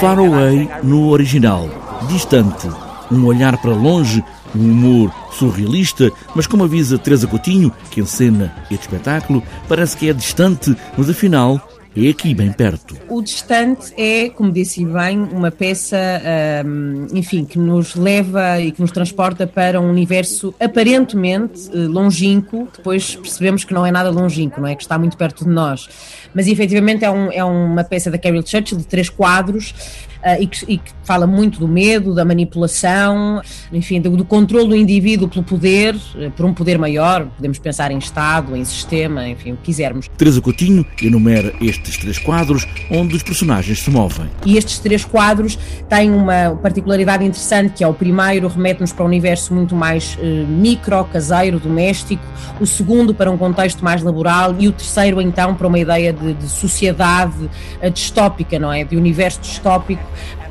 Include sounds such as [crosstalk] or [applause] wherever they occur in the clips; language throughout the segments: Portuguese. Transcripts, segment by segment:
Far Away no original, distante, um olhar para longe, um humor surrealista, mas como avisa Teresa Coutinho, que encena este espetáculo, parece que é distante, mas afinal é aqui bem perto. O Distante é, como disse bem, uma peça, hum, enfim, que nos leva e que nos transporta para um universo aparentemente eh, longínquo, depois percebemos que não é nada longínquo, não é? Que está muito perto de nós. Mas efetivamente é, um, é uma peça da Carol Churchill de três quadros e, que, e, que, fala muito do medo, da manipulação, enfim, do, do controle do indivíduo pelo poder, uh, por um poder maior, podemos pensar em Estado, em sistema, enfim, o que quisermos. Teresa Coutinho enumera estes três quadros onde os personagens se movem. E estes três quadros têm uma particularidade interessante, que é o primeiro remete-nos para um universo muito mais uh, micro, caseiro, doméstico, o segundo para um contexto mais laboral e o terceiro então para uma ideia de, de sociedade distópica, não é? De universo distópico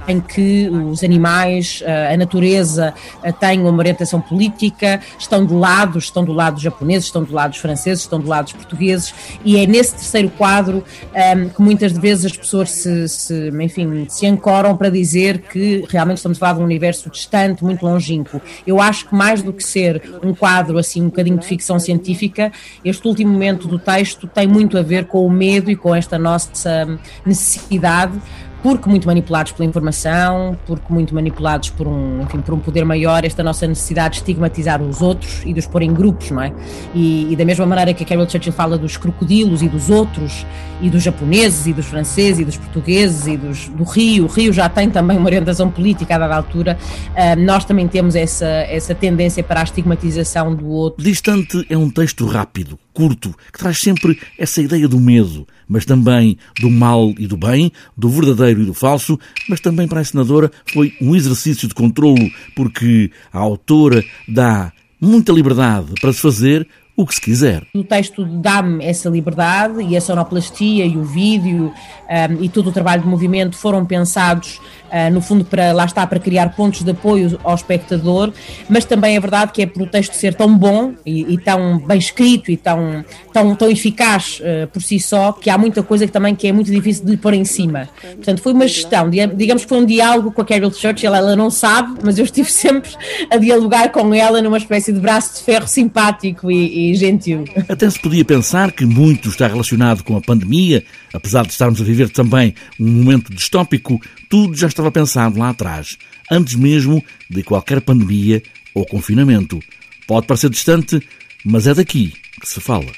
em que os animais, eh, a natureza eh, têm uma orientação política, estão de lado, estão do lado dos japoneses, estão do lado dos franceses, estão do lado dos portugueses, e é nesse terceiro quadro um, ehm, que muitas vezes as pessoas se, se, enfim, se ancoram para dizer que realmente estamos a falar de um universo distante, muito longínquo. Eu acho que mais do que ser um quadro assim um bocadinho de ficção científica, este último momento do texto tem muito a ver com o medo e com esta nossa necessidade porque muito manipulados pela informação, porque muito manipulados por um, enfim, por um poder maior, esta nossa necessidade de estigmatizar os outros e de os pôr em grupos, não é? E, e da mesma maneira que a Carol Churchill fala dos crocodilos e dos outros, e dos japoneses e dos franceses e dos portugueses e dos, do Rio, o Rio já tem também uma orientação política a dada altura, uh, nós também temos essa, essa tendência para a estigmatização do outro. Distante é um texto rápido, curto, que traz sempre essa ideia do medo, mas também do mal e do bem, do verdadeiro e do falso, mas também para a senadora foi um exercício de controlo, porque a autora dá muita liberdade para se fazer o que se quiser. O texto dá-me essa liberdade e a sonoplastia e o vídeo um, e todo o trabalho de movimento foram pensados, uh, no fundo, para lá está, para criar pontos de apoio ao espectador, mas também é verdade que é por o texto ser tão bom e, e tão bem escrito e tão, tão, tão eficaz uh, por si só, que há muita coisa que também que é muito difícil de pôr em cima. Portanto, foi uma gestão, digamos que foi um diálogo com a Carol Churchill, ela não sabe, mas eu estive [laughs] sempre a dialogar com ela numa espécie de braço de ferro simpático e, gentil. Até se podia pensar que muito está relacionado com a pandemia, apesar de estarmos a viver também um momento distópico, tudo já estava pensado lá atrás, antes mesmo de qualquer pandemia ou confinamento. Pode parecer distante, mas é daqui que se fala.